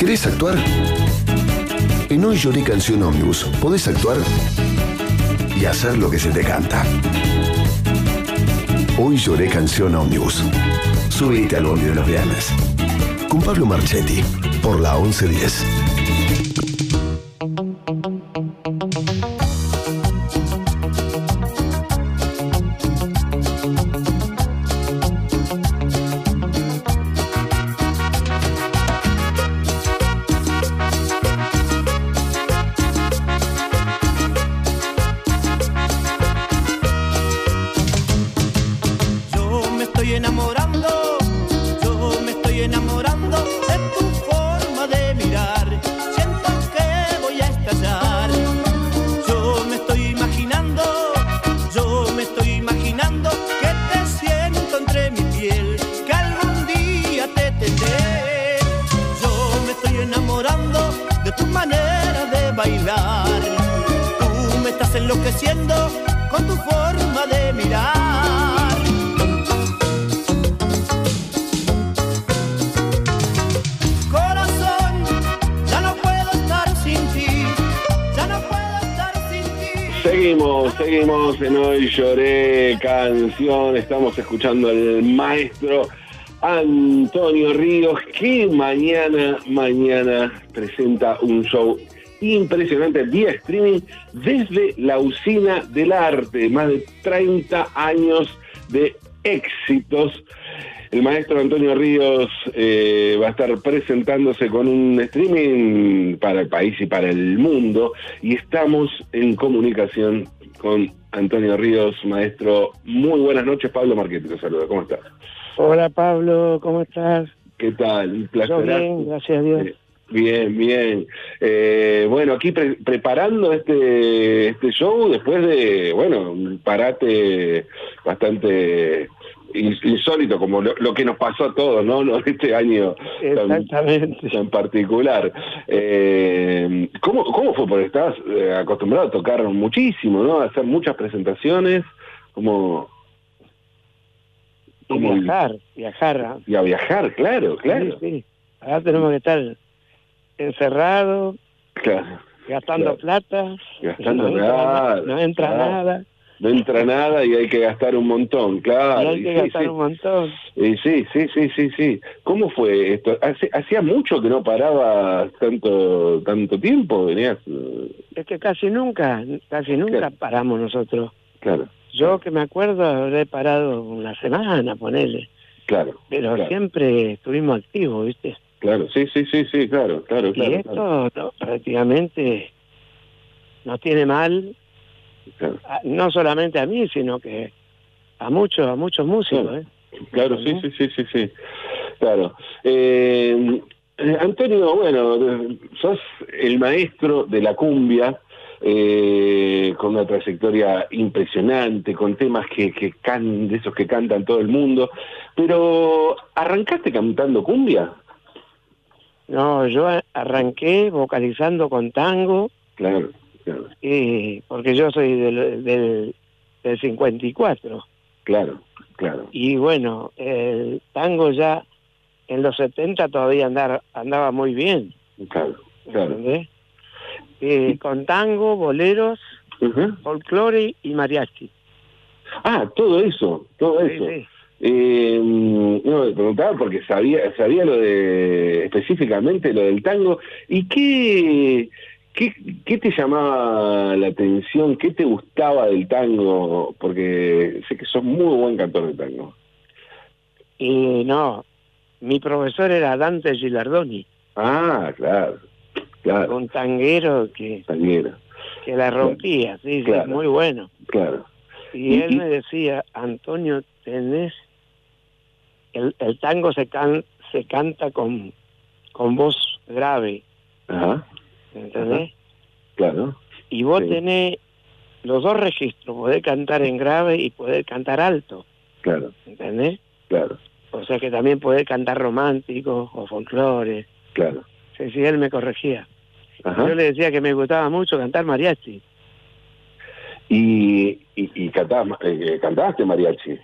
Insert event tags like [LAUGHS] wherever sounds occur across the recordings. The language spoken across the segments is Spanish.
¿Querés actuar? En Hoy Lloré Canción Omnibus podés actuar y hacer lo que se te canta. Hoy Lloré Canción Omnibus. Subite al bondi de los viernes. Con Pablo Marchetti, por la 1110. Bailar. Tú me estás enloqueciendo con tu forma de mirar. Corazón, ya no puedo estar sin ti, ya no puedo estar sin ti. Seguimos, seguimos en Hoy Lloré Canción. Estamos escuchando al maestro Antonio Ríos, que mañana, mañana presenta un show impresionante vía streaming desde la usina del arte. Más de 30 años de éxitos. El maestro Antonio Ríos eh, va a estar presentándose con un streaming para el país y para el mundo y estamos en comunicación con Antonio Ríos, maestro. Muy buenas noches, Pablo Marquetti, te saluda. ¿Cómo estás? Hola Pablo, ¿cómo estás? ¿Qué tal? Un placer. Yo bien, gracias a Dios. Eh, Bien, bien. Eh, bueno, aquí pre- preparando este, este show después de, bueno, un parate bastante ins- insólito, como lo, lo que nos pasó a todos, ¿no? [LAUGHS] No, Este año tan, Exactamente. tan particular. Eh, ¿cómo, ¿Cómo fue? Porque estabas eh, acostumbrado a tocar muchísimo, ¿no? A hacer muchas presentaciones, como... Como viajar, viajar. y a viajar, claro, claro. Sí, sí. Ahora tenemos que estar encerrados, claro. gastando Claro. plata. Gastando no entra, nada, no entra claro. nada. No entra nada y hay que gastar un montón, y claro. hay y que sí, gastar sí. un montón. Y sí, sí, sí, sí, sí. ¿Cómo fue esto? Hacía mucho que no paraba tanto tanto tiempo, venías... eh, Es que casi nunca, casi nunca paramos nosotros. Claro, Yo que me acuerdo habré parado una semana, ponele. claro, Pero Claro. siempre estuvimos activos, ¿viste? Claro, sí, sí, sí, sí, claro, claro, y claro. esto claro, no, prácticamente nos tiene mal claro. a- no solamente a mí, sino que a muchos, a muchos músicos. Claro. ¿eh? Claro, sí, sí, sí, sí, sí. Claro. Eh, Antonio, bueno, sos el maestro de la cumbia, eh, con una trayectoria impresionante, con temas que, que can, de esos que cantan todo el mundo, pero ¿arrancaste cantando cumbia? No, yo arranqué vocalizando con tango, Claro, claro, y, porque yo soy del, del, del 54. claro, claro, Y bueno, el tango ya en los 70 todavía andar, andaba muy bien. claro, claro. ¿entendés? Eh, con tango, boleros, Ujú. folclore y mariachi. Ah, todo eso, todo Sí, eso. sí. Eh, no, me preguntaba porque sabía sabía lo de específicamente lo del tango y qué, qué qué te llamaba la atención, qué te gustaba del tango, porque sé que sos muy buen cantor de tango. Y no, mi profesor era Dante Gilardoni, Ah, claro, claro, un tanguero que, tanguero, que la rompía, sí, sí, Claro. muy bueno. claro, Y él me decía, Antonio, tenés, el, el tango se, can, se canta con, con voz grave, ajá, ¿entendés? claro, Y vos Sí. tenés los dos registros, poder cantar en grave y poder cantar alto, claro, ¿entendés? claro, O sea que también poder cantar romántico o folclore. claro, Sí, sí, él me corregía. ajá. Yo le decía que me gustaba mucho cantar mariachi. Y, y, y cantabas, eh, cantaste mariachi,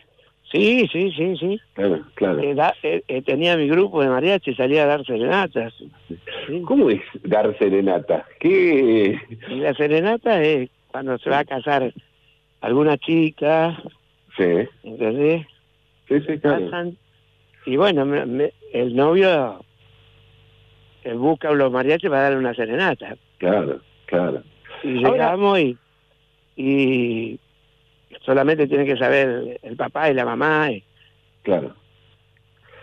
Sí, sí, sí, sí. claro, claro. Eh, da- eh, eh, tenía mi grupo de mariachi, salía a dar serenatas. Sí. ¿Cómo es dar serenata? ¿Qué? Y la serenata es cuando se va a casar alguna chica, Sí, ¿entendés? sí, sí, claro. Pasan, y bueno, me- me- el novio busca los mariachis para darle una serenata. Claro, claro. Y Ahora- llegamos y, y solamente tiene que saber el papá y la mamá y, Claro.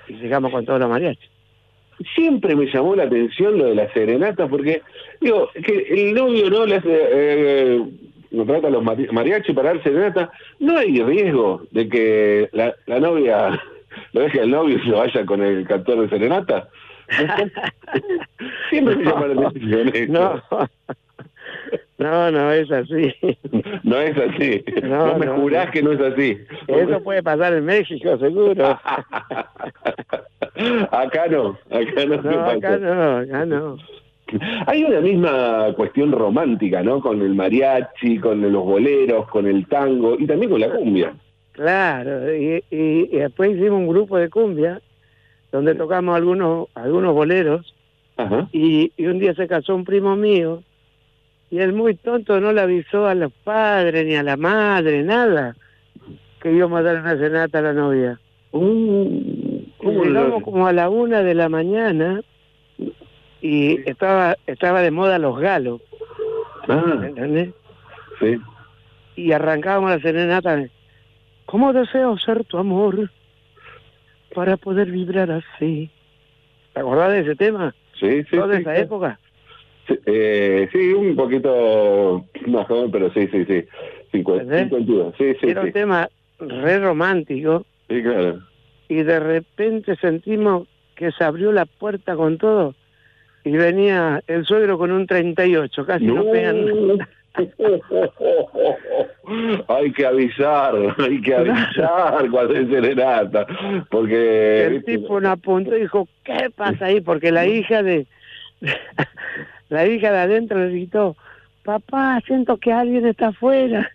y llegamos con todos los mariachis. Siempre me llamó la atención lo de la serenata porque, digo, que el novio no le hace, eh, contrata a los mari- mariachis para dar serenata, no hay riesgo de que la, la novia [LAUGHS] lo deje al novio y se vaya con el cantor de serenata. [LAUGHS] Siempre me llama la atención eso. No, [LAUGHS] no, no es así. [LAUGHS] No es así. No, No, me no, jurás no. que no es así. Eso puede pasar en México, seguro. [LAUGHS] acá no, acá no, No, acá no, acá no. Hay una misma cuestión romántica, ¿no? Con el mariachi, con los boleros, con el tango y también con la cumbia. Claro, y, y- y después hicimos un grupo de cumbia donde tocamos algunos algunos boleros Ajá. y, y un día se casó un primo mío y él muy tonto no le avisó a los padres ni a la madre, nada, que íbamos a dar una cenata a la novia. ¿cómo lo- llegamos como a la una de la mañana y estaba estaba de moda los galos, Ah, ¿entendés? sí. Y arrancábamos la serenata. ¿Cómo deseo ser tu amor para poder vibrar así? ¿Te acordás de ese tema? Sí, sí, ¿Toda sí, esa sí. época? Sí, eh, sí, un poquito más joven, pero sí, sí, sí. Cincu- ¿Entendés? 52. Sí, sí, Era un tema re romántico Sí, claro. y de repente sentimos que se abrió la puerta con todo y venía el suegro con un 38, casi no, pegan. [LAUGHS] hay que avisar, hay que avisar cuando es serenata, porque El tipo nos apuntó y dijo, ¿qué pasa ahí? Porque la hija de la hija de adentro le gritó, papá, siento que alguien está afuera.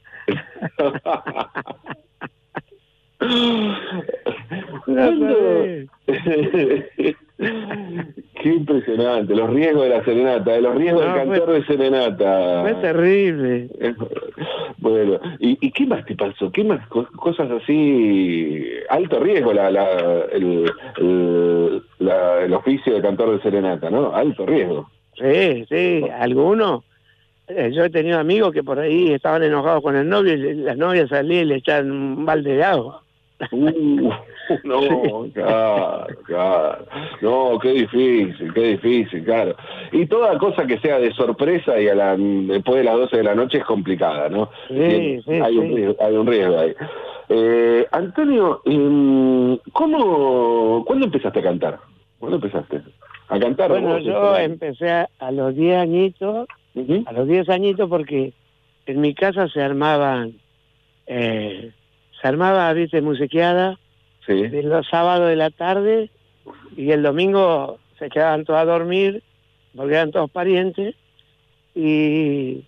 [LAUGHS] [LAUGHS] Qué impresionante, los riesgos de la serenata, de los riesgos No, del cantor de serenata. Fue terrible. [LAUGHS] Bueno, ¿y, y qué más te pasó? ¿Qué más co- cosas así? Alto riesgo la, la, el, el, la- el oficio de cantor de serenata, ¿no? Alto riesgo. Sí, sí, algunos. eh, Yo he tenido amigos que por ahí estaban enojados con el novio y le- la novia salía y le echaban un balde de agua. Uh, [LAUGHS] no, claro, claro. No, qué difícil, qué difícil, claro. Y toda cosa que sea de sorpresa y a la, después de las 12 de la noche es complicada, ¿no? Sí, Bien, sí, hay, Un sí. riesgo, hay un riesgo ahí. Eh, Antonio, em, ¿cómo, ¿cuándo empezaste a cantar? ¿Cuándo empezaste? ¿A cantar? Bueno, yo empecé a, a los 10 añitos, a los 10 añitos porque en mi casa se armaban, eh, se armaba, viste, musiqueada Sí. los sábados de la tarde y el domingo se quedaban todos a dormir porque eran todos parientes y,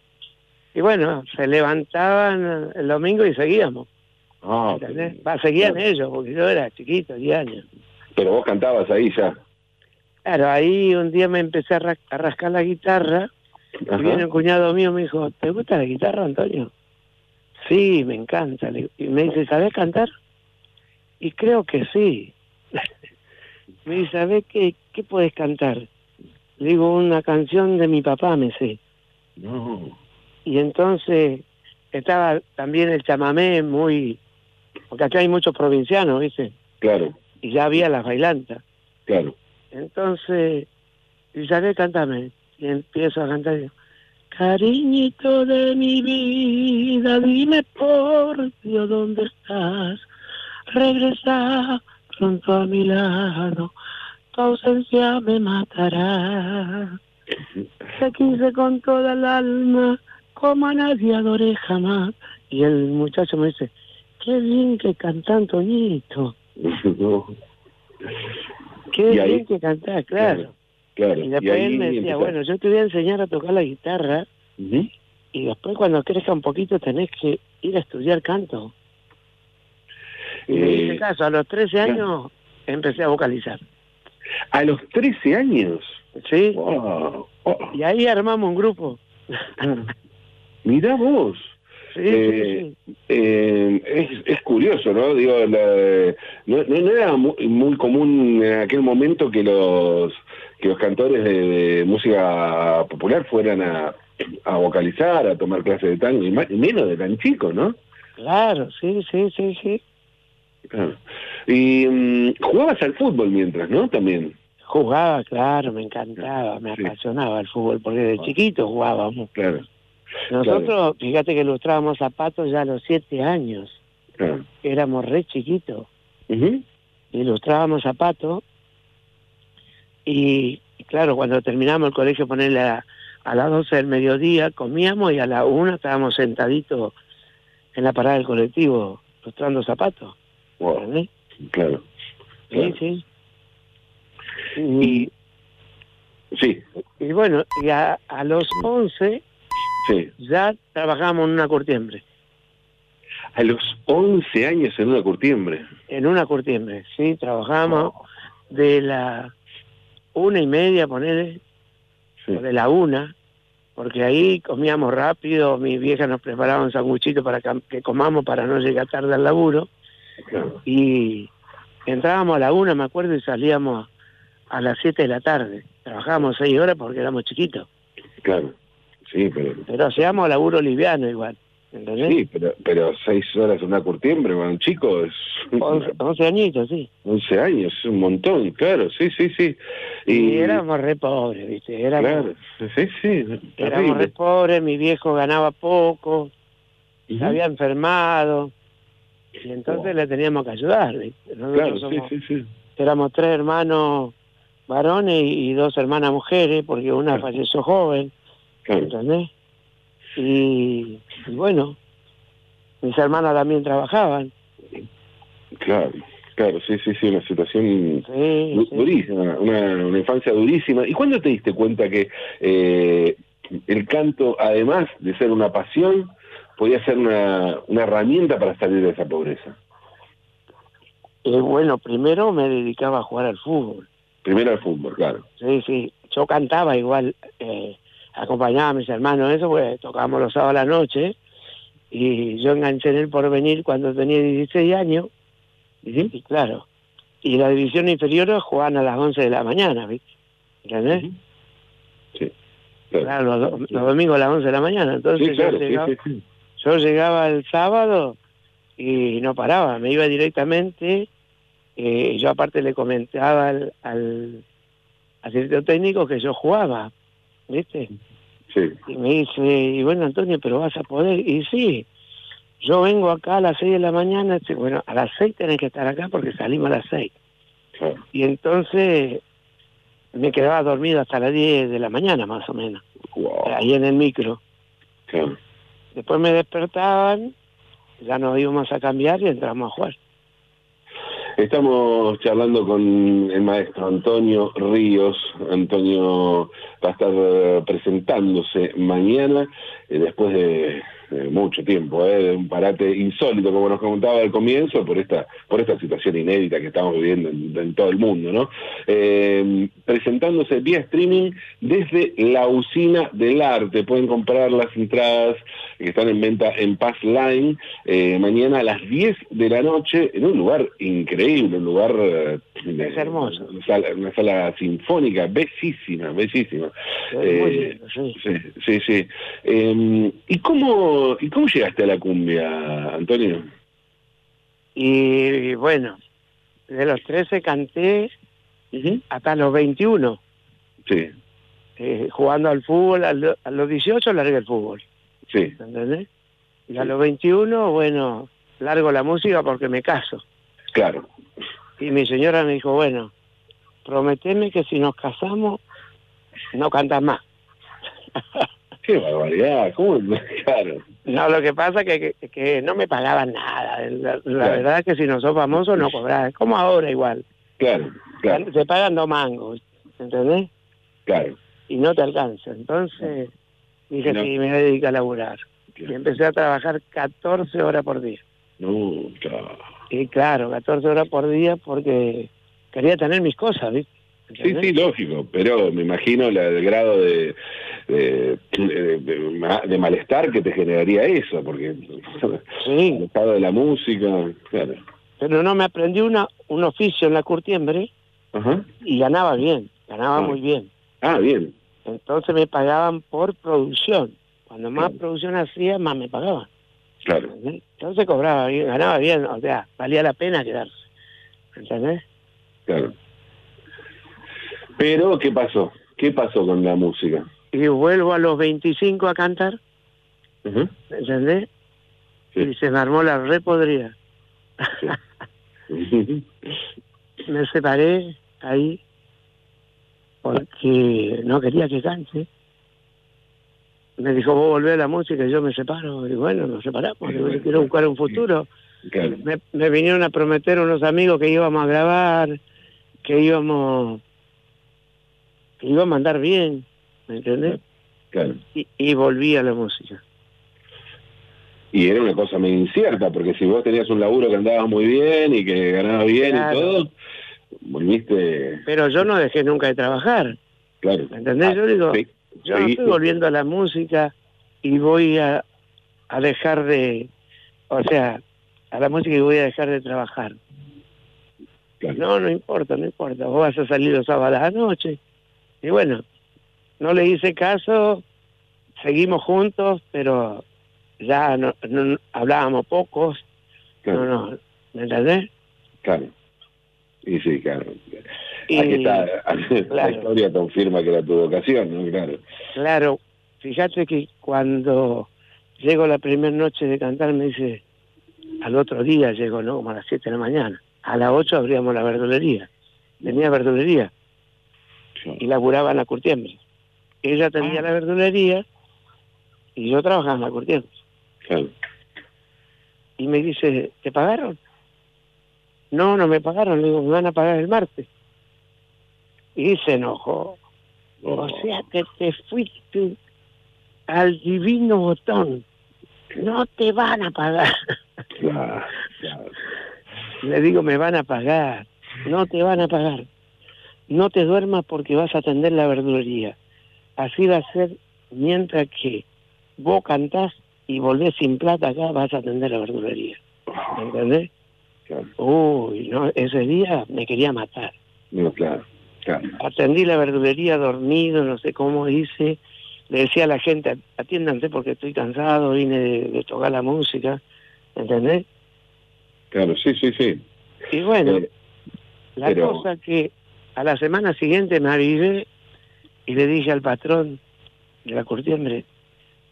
y bueno, se levantaban el domingo y seguíamos. Ah, ¿entendés? Va, seguían claro. ellos porque yo era chiquito, 10 años. Pero vos cantabas ahí ya. Claro, ahí un día me empecé a, ra- a rascar la guitarra Ajá. y viene un cuñado mío me dijo, ¿te gusta la guitarra, Antonio? Sí, me encanta. Le- Y me dice, ¿sabes cantar? Y creo que sí. [LAUGHS] me dice, ¿sabes qué, qué puedes cantar? Le digo, una canción de mi papá, me sé. No. Y entonces estaba también el chamamé muy... Porque acá hay muchos provincianos, ¿viste? Claro, Y ya había las bailantas. claro. Entonces, y sabes, cántame. Y empiezo a cantar. y digo, Cariñito de mi vida, dime por Dios dónde estás. Regresa pronto a mi lado, tu ausencia me matará. Te quise con toda el alma, como a nadie adoré jamás. Y el muchacho me dice, qué bien que canta Antoñito, [LAUGHS] No. Qué Y ahí- bien que cantás, claro. Claro. Y después él me decía, bueno, yo te voy a enseñar a tocar la guitarra Ujú. y después cuando crezca un poquito tenés que ir a estudiar canto. Y me hice Eh, caso, a los 13 años empecé a vocalizar. a los 13 años. Sí, Wow. Oh, y ahí armamos un grupo. mirá vos. Sí, Eh, sí, sí. Eh, es, es curioso, ¿no? Digo, la- no, no- era muy, muy común en aquel momento que los que los cantores de, de música popular fueran a, a vocalizar, a tomar clases de tango, y, más- y menos de tan chico, ¿no? Claro, sí, sí, sí, sí. Claro. Y mm, jugabas al fútbol mientras, ¿no? También. Jugaba, claro, me encantaba, me Sí. apasionaba el fútbol, porque de chiquito jugábamos. Claro, Nosotros, fíjate que ilustrábamos zapatos ya a los siete años, claro. éramos re chiquitos, Ujú. ilustrábamos zapatos y, claro, cuando terminamos el colegio, ponerle a, a las 12 del mediodía, comíamos y a la una estábamos sentaditos en la parada del colectivo ilustrando zapatos. Wow, ¿entendés? claro. Sí, sí. Y, Sí, y bueno, y a, a los 11 sí. ya trabajamos en una curtiembre. A los 11 años en una curtiembre. En una curtiembre, sí, trabajamos de la una y media, ponerle, Sí. o de la una, porque ahí comíamos rápido, mi vieja nos preparaba un sanguchito para que, que comamos para no llegar tarde al laburo, Claro. y entrábamos a la una, me acuerdo, y salíamos a las siete de la tarde. Trabajábamos seis horas porque éramos chiquitos, Claro, sí, pero pero hacíamos laburo liviano igual, ¿entendés? sí, pero, pero seis horas en una curtiembre para un chico es Once, once añitos, sí. 11 años, es un montón, claro, sí, sí, sí. Y, éramos re pobres, ¿viste? Éramos, claro, sí, sí, éramos re pobres, mi viejo ganaba poco, se Ujú. había enfermado, y entonces Oh. le teníamos que ayudar, ¿viste? Nosotros Claro, sí, somos- sí, sí. éramos tres hermanos varones y dos hermanas mujeres, porque una Claro. falleció joven, ¿entendés? Y, y bueno, mis hermanas también trabajaban, claro, claro, sí, sí, sí, una situación sí, du- sí. durísima, una, una infancia durísima. ¿Y cuándo te diste cuenta que eh, el canto, además de ser una pasión, podía ser una, una herramienta para salir de esa pobreza? Y bueno, primero me dedicaba a jugar al fútbol. Primero al fútbol, claro. Sí, sí. Yo cantaba igual, eh, acompañaba a mis hermanos, eso, pues tocábamos los sábados a la noche. Y yo enganché en el porvenir cuando tenía 16 años. Y claro. Y la división inferior jugaban a las 11 de la mañana, ¿viste? ¿Entendés? Sí, claro. Claro, los, do- los domingos a las 11 de la mañana. Entonces Sí, claro, yo, llegaba, sí, sí. yo llegaba el sábado y no paraba, me iba directamente. eh, yo aparte le comentaba al, al, al director técnico que yo jugaba, ¿viste? Sí, Y me dice, y bueno, Antonio, pero vas a poder. Y sí, yo vengo acá a las 6 de la mañana, dice, bueno, a las 6 tenés que estar acá porque salimos a las 6. claro. Y entonces me quedaba dormido hasta las 10 de la mañana, más o menos, Wow, ahí en el micro. Después me despertaban, ya nos íbamos a cambiar y entramos a jugar. Estamos charlando con el maestro Antonio Ríos. Antonio va a estar eh, presentándose mañana, eh, después de, de mucho tiempo, eh, de un parate insólito, como nos comentaba al comienzo, por esta, por esta situación inédita que estamos viviendo en, todo el mundo, ¿no? Eh, presentándose vía streaming desde la usina del arte. Pueden comprar las entradas que están en venta en Paz Line eh, mañana a las 10 de la noche en un lugar increíble, un lugar... eh, Es hermoso. Una sala, una sala sinfónica, bellísima, bellísima. Eh, lindo, sí. Sí, sí. Eh, ¿y, cómo, ¿Y cómo llegaste a la cumbia, Antonio? Y bueno, de los 13 canté hasta los 21, Sí, eh, jugando al fútbol, a, lo- a los 18 largué el fútbol, sí, ¿entendés? Y a los 21, bueno, largo la música porque me caso. claro. Y mi señora me dijo, bueno, prometeme que si nos casamos, no cantas más. [LAUGHS] Qué barbaridad, ¿cómo? [LAUGHS] Claro, No, lo que pasa que, que, que no me pagaban nada. La, la Claro. verdad es que si no sos famoso no cobras. Como ahora igual. claro, claro, Te pagan dos mangos, ¿entendés? claro. Y no te alcanza. Entonces dije, No. sí, me voy a dedicar a laburar. Y empecé a trabajar 14 horas por día. No, claro. Y claro, 14 horas por día porque quería tener mis cosas, ¿viste? Sí, sí, lógico, pero me imagino la, el grado de, de, de- de ma- de malestar que te generaría eso, porque [LAUGHS] Sí. el estado de la música, claro. Pero no me aprendí una, un oficio en la curtiembre Ajá. y ganaba bien, ganaba Ah. muy bien. Ah, bien, Entonces me pagaban por producción. Cuando más producción hacía, más me pagaban. Claro. Entonces cobraba bien, ganaba bien, o sea, valía la pena quedarse. ¿Entendés? Claro. Pero, ¿qué pasó? ¿Qué pasó con la música? Y vuelvo a los 25 a cantar, Ujú. ¿entendés? Sí. Y se me armó la repodrida. [LAUGHS] me separé ahí porque no quería que cante. Me dijo, vos volvés a la música y yo me separo. Y bueno, nos separamos, Sí, yo bueno. quiero buscar un futuro. Claro. Me, me vinieron a prometer unos amigos que íbamos a grabar, que íbamos, que íbamos a andar bien, ¿me entendés? Claro. Y, y volví a la música. Y era una cosa medio incierta, porque si vos tenías un laburo que andabas muy bien y que ganabas bien Claro. y todo, volviste, Pero yo no dejé nunca de trabajar, claro. ¿me entendés? Ah, Yo digo, sí. Yo estoy volviendo a la música y voy a, a dejar de, o sea, a la música y voy a dejar de trabajar. Claro. No, no importa, no importa. Vos vas a salir los sábados a la noche. Y bueno, no le hice caso, seguimos juntos, pero ya no, no- hablábamos pocos. Claro. No, no, ¿me entendés? Claro. Y sí, claro. Y, Aquí está, [LAUGHS] la historia confirma que era tu vocación, ¿no? Claro. Claro, fíjate que cuando llego la primera noche de cantar me dice, al otro día llego, ¿no? Como a las 7 de la mañana. A las 8 abríamos la verdulería. Tenía verdulería y laburaba en la curtiembre. Ella atendía Ah. la verdulería y yo trabajaba en la curtiembre. Y me dice, ¿te pagaron? No, no me pagaron. Le digo, me van a pagar el martes. Y se enojó. O sea que te fuiste al divino botón. No te van a pagar. Claro, claro. Le digo, me van a pagar. No te van a pagar. No te duermas porque vas a atender la verdulería. Así va a ser mientras que vos cantás y volvés sin plata acá, vas a atender la verdulería. ¿Me ¿Entendés? Claro. Uy, no, ese día me quería matar. No, claro. Atendí la verdulería dormido, no sé cómo hice. Le decía a la gente, atiéndanse porque estoy cansado, vine de, de tocar la música, ¿entendés? Claro, sí, sí, sí. Y bueno, Eh, la pero- cosa que a la semana siguiente me avivé y le dije al patrón de la curtiembre,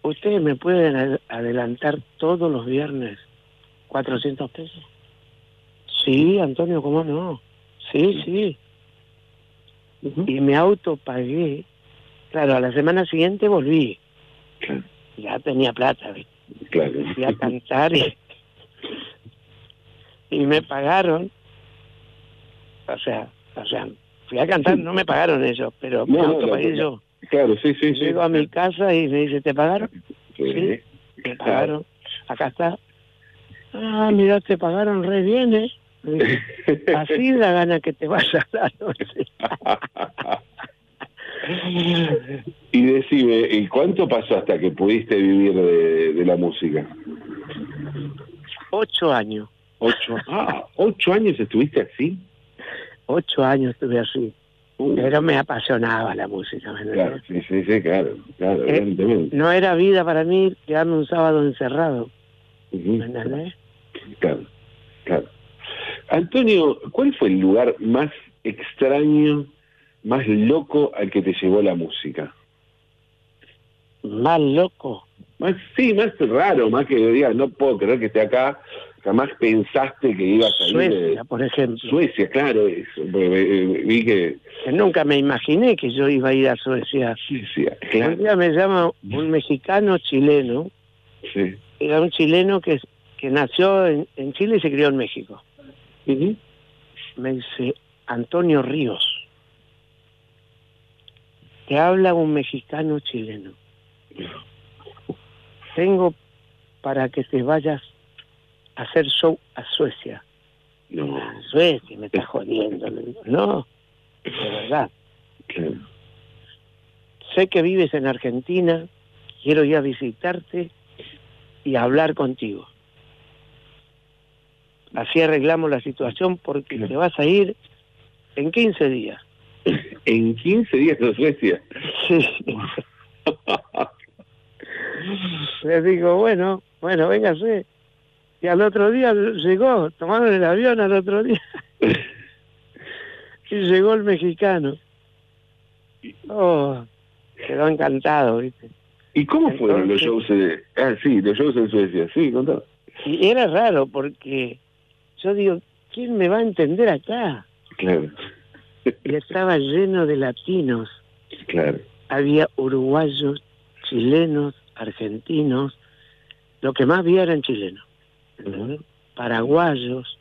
¿ustedes me pueden ad- adelantar todos los viernes 400 pesos? Sí, Antonio, ¿cómo no? Sí, sí. Y me autopagué. Claro, a la semana siguiente volví. Claro. Ya tenía plata. Claro. fui a cantar y, y me pagaron. O sea, o sea, fui a cantar, no me pagaron ellos, pero me No, autopagué no, yo. Claro, sí, sí, sí. Llego a mi casa y me dice, ¿te pagaron? Sí. Sí. Me pagaron. Acá está. Ah, mira, te pagaron re bien, ¿eh? [LAUGHS] Así da gana que te vayas a la noche. [LAUGHS] y decime, ¿y cuánto pasó hasta que pudiste vivir de, de la música? Ocho años. Ocho. Ah, ocho años estuviste así. Ocho años estuve así. Pero me apasionaba la música. Claro, sí, sí, sí, claro, claro, Eh, evidentemente. No era vida para mí quedarme un sábado encerrado, Ujú. ¿me entendés? Claro, claro. Antonio, ¿cuál fue el lugar más extraño, más loco al que te llevó la música? Más loco. Más, sí, más raro, más que digas, no puedo creer que esté acá, jamás pensaste que ibas a ir Suecia, por ejemplo. Suecia, claro, eso, porque, eh, vi que Que nunca me imaginé que yo iba a ir a Suecia. Suecia, Un claro, día me llama un mexicano chileno, sí. era un chileno que, que nació en, en Chile y se crió en México. Me dice, Antonio Ríos, te habla un mexicano chileno. Tengo para que te vayas a hacer show a Suecia. No, A Suecia, me está jodiendo. No, de verdad. Sé que vives en Argentina, quiero ir a visitarte y hablar contigo. Así arreglamos la situación porque te vas a ir en 15 días. En 15 días a Suecia. Sí. [LAUGHS] Le digo, bueno, bueno, véngase. Y al otro día llegó, tomaron el avión al otro día [LAUGHS] y llegó el mexicano. Oh, quedó encantado, ¿viste? ¿Y cómo fueron los shows? de- Ah, sí, los shows en Suecia. Sí, contá. Y era raro porque yo digo, ¿quién me va a entender acá? Claro, Y estaba lleno de latinos. claro. Había uruguayos, chilenos, argentinos. Lo que más había eran chilenos. Paraguayos.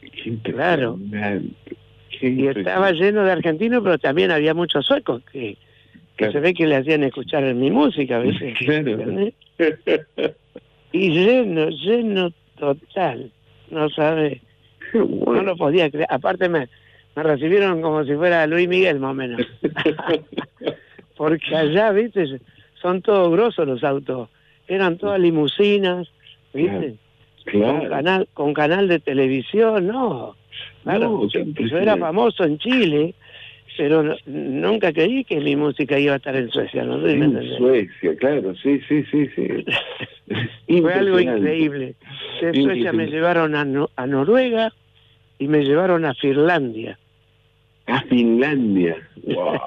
Qué Claro. Qué Y estaba lleno de argentinos, pero también había muchos suecos que, que Claro. se ve que le hacían escuchar mi música, ¿viste? [LAUGHS] Claro. ¿Entendés? Y lleno, lleno total. No sabe, no lo podía creer. Aparte me, me recibieron como si fuera Luis Miguel, más o menos. [LAUGHS] Porque allá, ¿viste? Son todos grosos los autos. Eran todas limusinas, ¿viste? Con canal, con canal de televisión, no. Claro, No, yo, yo era famoso en Chile, pero nunca creí que mi música iba a estar en Suecia, ¿no? En. Suecia, claro, sí, sí, sí, sí. [LAUGHS] Fue algo increíble. De Suecia me llevaron a, No- a Noruega y me llevaron a Finlandia. A Finlandia. Wow,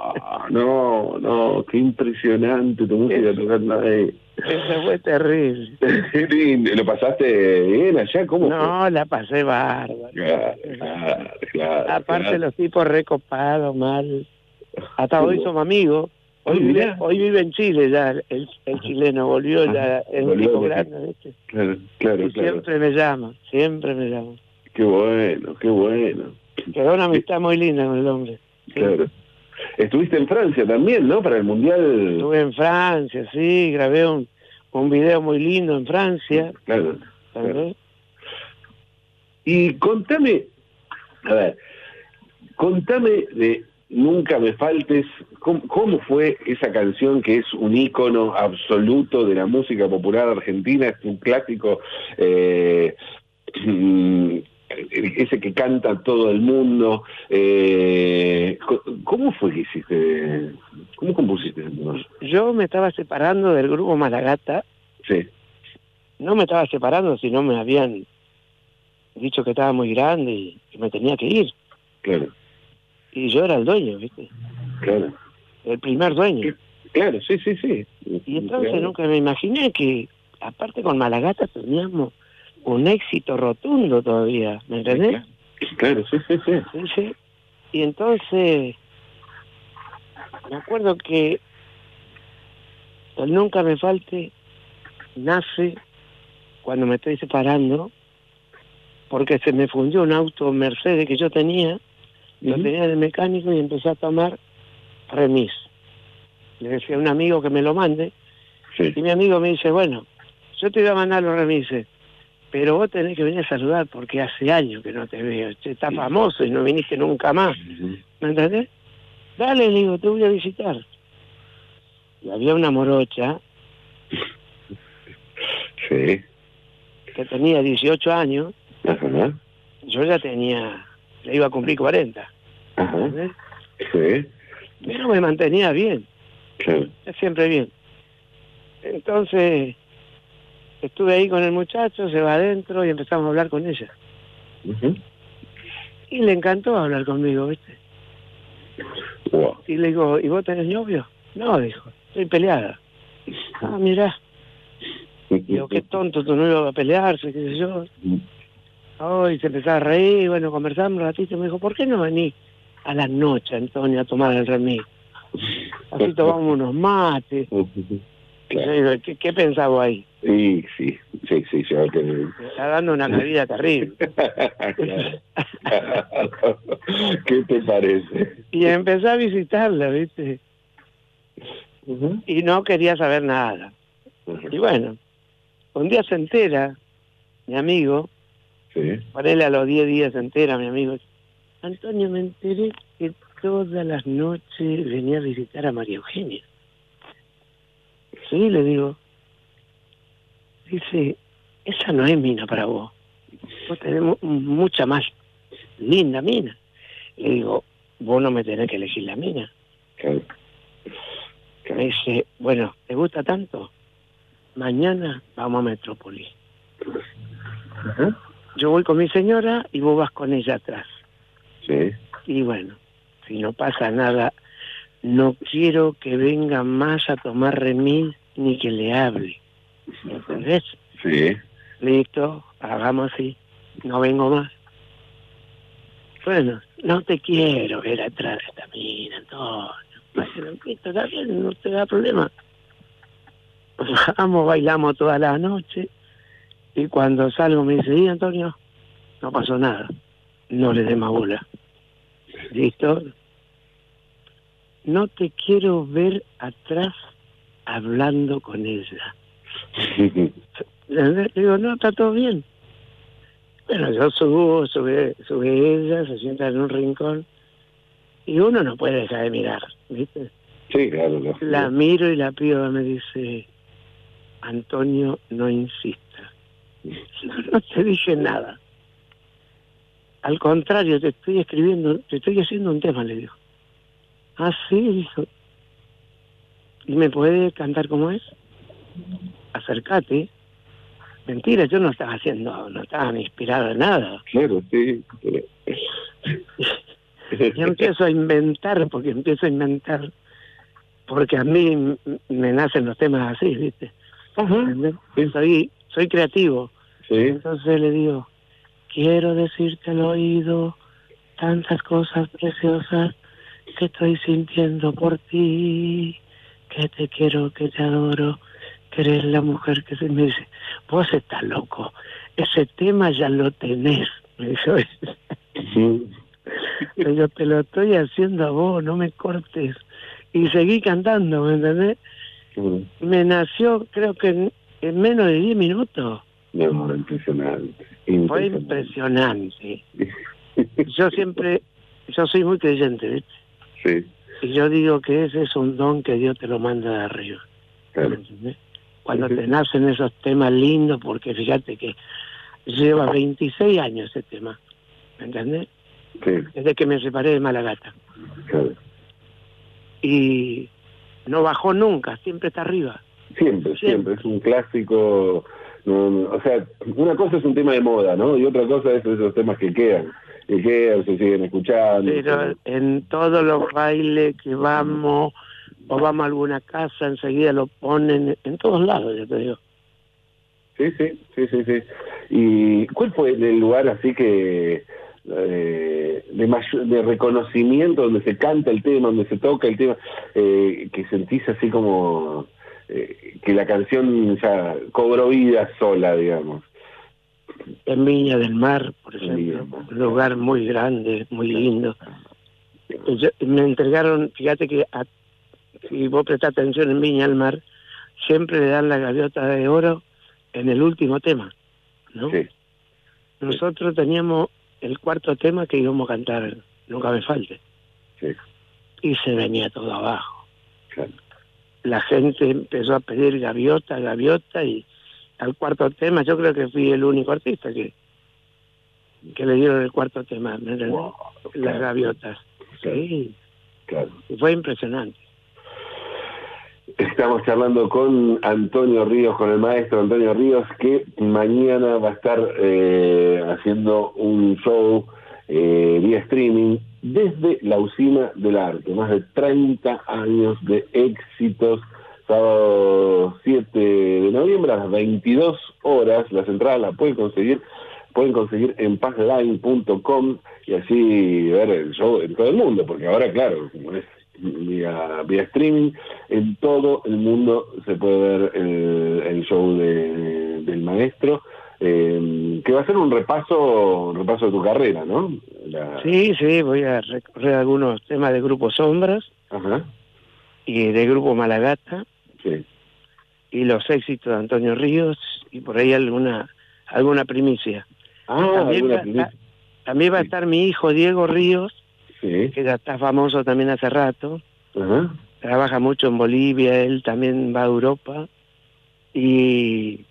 no, no, qué impresionante tu música tocando ahí. Eso fue terrible. [LAUGHS] ¿Lo pasaste bien allá? ¿Cómo fue? No, la pasé bárbaro. Claro, claro, claro. Aparte los tipos recopados, mal. Hasta hoy somos amigos. Hoy Ah, vive, hoy vive en Chile ya, el, el chileno volvió ya, es un tipo de- grande, ¿viste? Claro, claro, Y claro. siempre me llama, siempre me llama. Qué bueno, qué bueno. Quedó una amistad muy linda con el hombre. Sí. Claro. Estuviste en Francia también, ¿no? Para el Mundial. Estuve en Francia, sí, grabé un, un video muy lindo en Francia. Claro. ¿sabes? Y contame, a ver, contame de Nunca me faltes, ¿cómo, cómo fue esa canción que es un ícono absoluto de la música popular argentina? Es un clásico, eh, [CLEARS THROAT] mm, ese que canta todo el mundo. Eh, ¿Cómo fue que hiciste, cómo compusiste? Yo me estaba separando del grupo Malagata. Sí, No me estaba separando, sino me habían dicho que estaba muy grande y que me tenía que ir. claro, Y yo era el dueño, ¿viste? claro. El primer dueño. Claro, sí, sí, sí. Y entonces Claro. nunca me imaginé que, aparte con Malagata, teníamos un éxito rotundo todavía, ¿me entendés? Claro, sí, sí, sí. Sí. Y entonces, me acuerdo que el Nunca Me Falte nace cuando me estoy separando, porque se me fundió un auto Mercedes que yo tenía, lo Ujú. tenía de mecánico y empecé a tomar remis. Le decía a un amigo que me lo mande, Sí. y mi amigo me dice, bueno, yo te voy a mandar los remises, pero vos tenés que venir a saludar porque hace años que no te veo. Estás famoso y no viniste nunca más. ¿Me entendés? Dale, le digo, te voy a visitar. Y había una morocha [LAUGHS] Sí. que tenía 18 años, Ajá. yo ya tenía, le iba a cumplir 40. Ajá. ¿entendés? Sí. Pero me mantenía bien, Claro. siempre bien. Entonces, estuve ahí con el muchacho, se va adentro y empezamos a hablar con ella. Y le encantó hablar conmigo, ¿viste? Wow. Y le digo, ¿y vos tenés novio? No, dijo, estoy peleada. Ah, mirá. Digo, qué tonto tu novio va a pelearse, qué sé yo. Oh, y se empezaba a reír, bueno, conversamos un ratito. Me dijo, ¿por qué no venís a la noche, Antonio, a tomar el remis? Así tomamos unos mates. Y yo digo, ¿qué, qué pensaba ahí? Sí, sí, sí, sí, se va a tener. Me está dando una cabida terrible. [LAUGHS] ¿Qué te parece? Y empecé a visitarla, ¿viste? Y no quería saber nada. Y bueno, un día se entera, mi amigo, Sí. ponele a los 10 días se entera, mi amigo, Antonio, me enteré que todas las noches venía a visitar a María Eugenia. Sí, le digo. Dice, esa no es mina para vos. Vos mu- mucha más linda mina. Le digo, vos no me tenés que elegir la mina. Claro. Me dice, bueno, ¿te gusta tanto? Mañana vamos a Metrópolis. Ajá. Yo voy con mi señora y vos vas con ella atrás. Sí. Y bueno, si no pasa nada, no quiero que venga más a tomar remis ni que le hable. ¿Entendés? Sí. Listo, hagamos así. No vengo más. Bueno, no te quiero ver atrás de esta mina, Antonio. Está bien, no te da problema. Vamos, bailamos toda la noche. Y cuando salgo me dice, ¿y Antonio? No pasó nada. No le dé más bola. ¿Listo? No te quiero ver atrás hablando con ella. Le [LAUGHS] digo, no, está todo bien. Bueno, yo subo, sube, sube ella, se sienta en un rincón y uno no puede dejar de mirar, ¿viste? Sí, claro. no. La miro y la piba me dice, Antonio, no insista. [LAUGHS] No, no te dije nada. Al contrario, te estoy escribiendo, te estoy haciendo un tema, le digo. Ah, sí, dijo. ¿Y me puede cantar como es? Acércate. Mentira, yo no estaba haciendo, no estaba inspirado en nada. Claro, sí. [LAUGHS] Y empiezo a inventar, porque empiezo a inventar, porque a mí me nacen los temas así, ¿viste? ¿Entendés? Soy, soy creativo. Sí. Entonces le digo, quiero decirte al oído tantas cosas preciosas que estoy sintiendo por ti, que te quiero, que te adoro, que eres la mujer que se me dice, vos estás loco, ese tema ya lo tenés, me dijo. Sí. Pero yo te lo estoy haciendo a vos, no me cortes. Y seguí cantando, ¿me entendés? Me nació, creo que en, en menos de 10 minutos. No, impresionante. Fue impresionante. Yo siempre, yo soy muy creyente, ¿viste? Sí, Y yo digo que ese es un don que Dios te lo manda de arriba. ¿me claro. entendés? Cuando te nacen esos temas lindos, porque fíjate que lleva 26 años ese tema, ¿me entendés? Sí, Desde que me separé de Malagata. claro. Y no bajó nunca, siempre está arriba. Siempre, siempre. Es un clásico. no, no, o sea, una cosa es un tema de moda, ¿no? Y otra cosa es esos temas que quedan. Que quedan, se siguen escuchando. Pero en todos los bailes que vamos, o vamos a alguna casa, enseguida lo ponen en todos lados, yo te digo. Sí, sí, sí, sí, sí. ¿Y cuál fue el lugar así que eh, de, mayor- de reconocimiento donde se canta el tema, donde se toca el tema, eh, que sentís así como eh, que la canción ya cobró vida sola, digamos? En Viña del Mar, por ejemplo, Mar. un lugar muy grande, muy lindo. Yo- me entregaron, fíjate que a- si vos prestás atención en Viña del Mar, siempre le dan la gaviota de oro en el último tema, ¿no? Sí, Nosotros teníamos el cuarto tema que íbamos a cantar, Nunca me falte, sí, y se venía todo abajo. claro. La gente empezó a pedir gaviota, gaviota, y al cuarto tema yo creo que fui el único artista que, que le dieron el cuarto tema. Wow, las claro, gaviotas. claro, Sí, claro. y fue impresionante. Estamos charlando con Antonio Ríos, con el maestro Antonio Ríos, que mañana va a estar eh, haciendo un show eh, vía streaming desde la usina del arte. Más de 30 años de éxitos. Sábado 7 de noviembre a las 22 horas. Las entradas las pueden conseguir pueden conseguir en pazline.com y así ver el show en todo el mundo, porque ahora, claro, como es vía, vía streaming, en todo el mundo se puede ver el, el show de- del maestro, eh, que va a ser un repaso un repaso de tu carrera, ¿no? La- Sí, sí, voy a recorrer algunos temas de Grupo Sombras Ajá, y de Grupo Malagata sí. y los éxitos de Antonio Ríos y por ahí alguna alguna primicia. Ah, También alguna primicia. También va a estar mi hijo Diego Ríos, Sí. que ya está famoso también hace rato. Ajá. Trabaja mucho en Bolivia, él también va a Europa. Y,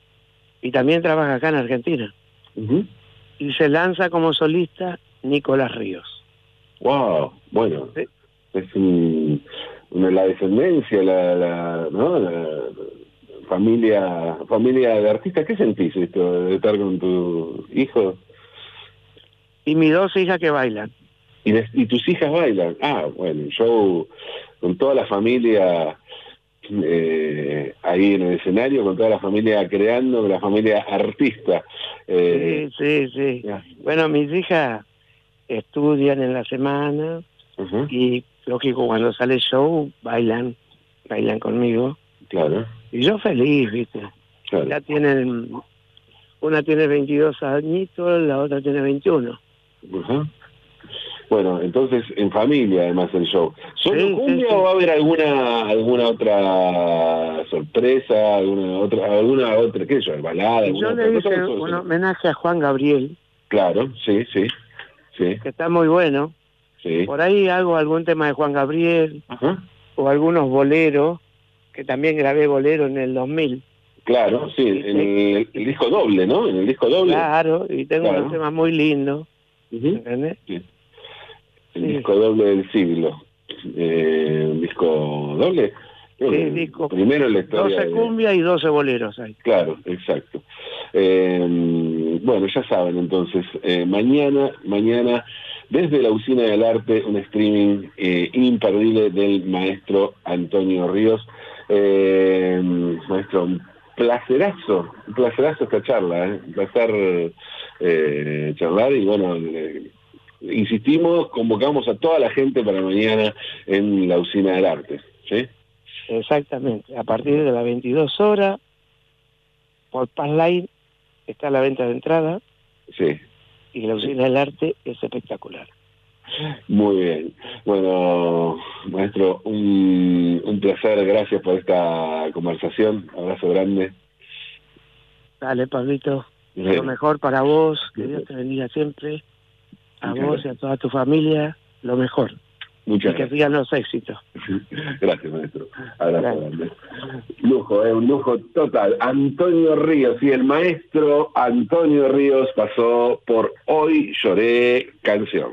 y también trabaja acá en Argentina. Y se lanza como solista Nicolás Ríos. Wow, bueno, Sí. es un, una, la descendencia, la, la, ¿no? la familia familia de artistas. ¿Qué sentís esto de estar con tu hijo? Y mis dos hijas que bailan. Y, de- y tus hijas bailan. Ah, bueno, un show con toda la familia eh, ahí en el escenario, con toda la familia creando, con la familia artista. Eh, sí, sí, sí. ya. Bueno, mis hijas estudian en la semana y, lógico, cuando sale el show, bailan, bailan conmigo. claro, Y yo feliz, ¿viste? claro. Ya tienen, una tiene 22 añitos, la otra tiene 21. Ujú. Bueno, entonces en familia además el show. ¿Solo Sí, cumbia sí. o va a haber alguna alguna otra sorpresa, alguna otra alguna otra qué sé yo, balada, yo le hice un homenaje a Juan Gabriel, Claro, sí, sí. Sí, que está muy bueno. sí. Por ahí hago algún tema de Juan Gabriel Ajá. o algunos boleros, que también grabé bolero en el 2000. Claro, sí, en el, el disco doble, ¿no? En el disco doble. Claro, y tengo Claro. unos temas muy lindos. ¿entendés? Sí. El Sí. disco doble del siglo. Eh, un disco doble. Sí, que disco. Primero la historia. 12 de- cumbia y 12 boleros hay. Claro, exacto. Eh, bueno, ya saben entonces, eh, mañana, mañana, desde la Usina del Arte, un streaming eh, imperdible del maestro Antonio Ríos. Eh, maestro, un placerazo, un placerazo esta charla, ¿eh? un placer eh, charlar y bueno, eh, insistimos, convocamos a toda la gente para mañana en la Usina del Arte, ¿sí? Exactamente. A partir de las 22 horas, por Passline está la venta de entrada Sí. y la usina del arte es espectacular. Muy bien. Bueno, maestro, un, un placer. Gracias por esta conversación. Abrazo grande. Dale, Pablito, lo mejor para vos, que Dios te bendiga siempre, a Muchas vos y a toda tu familia, lo mejor. Muchas y que sigan los éxitos. [LAUGHS] Gracias, maestro. Abrazo grande. Lujo, eh, un lujo total. Antonio Ríos, y el maestro Antonio Ríos pasó por Hoy Lloré Canción.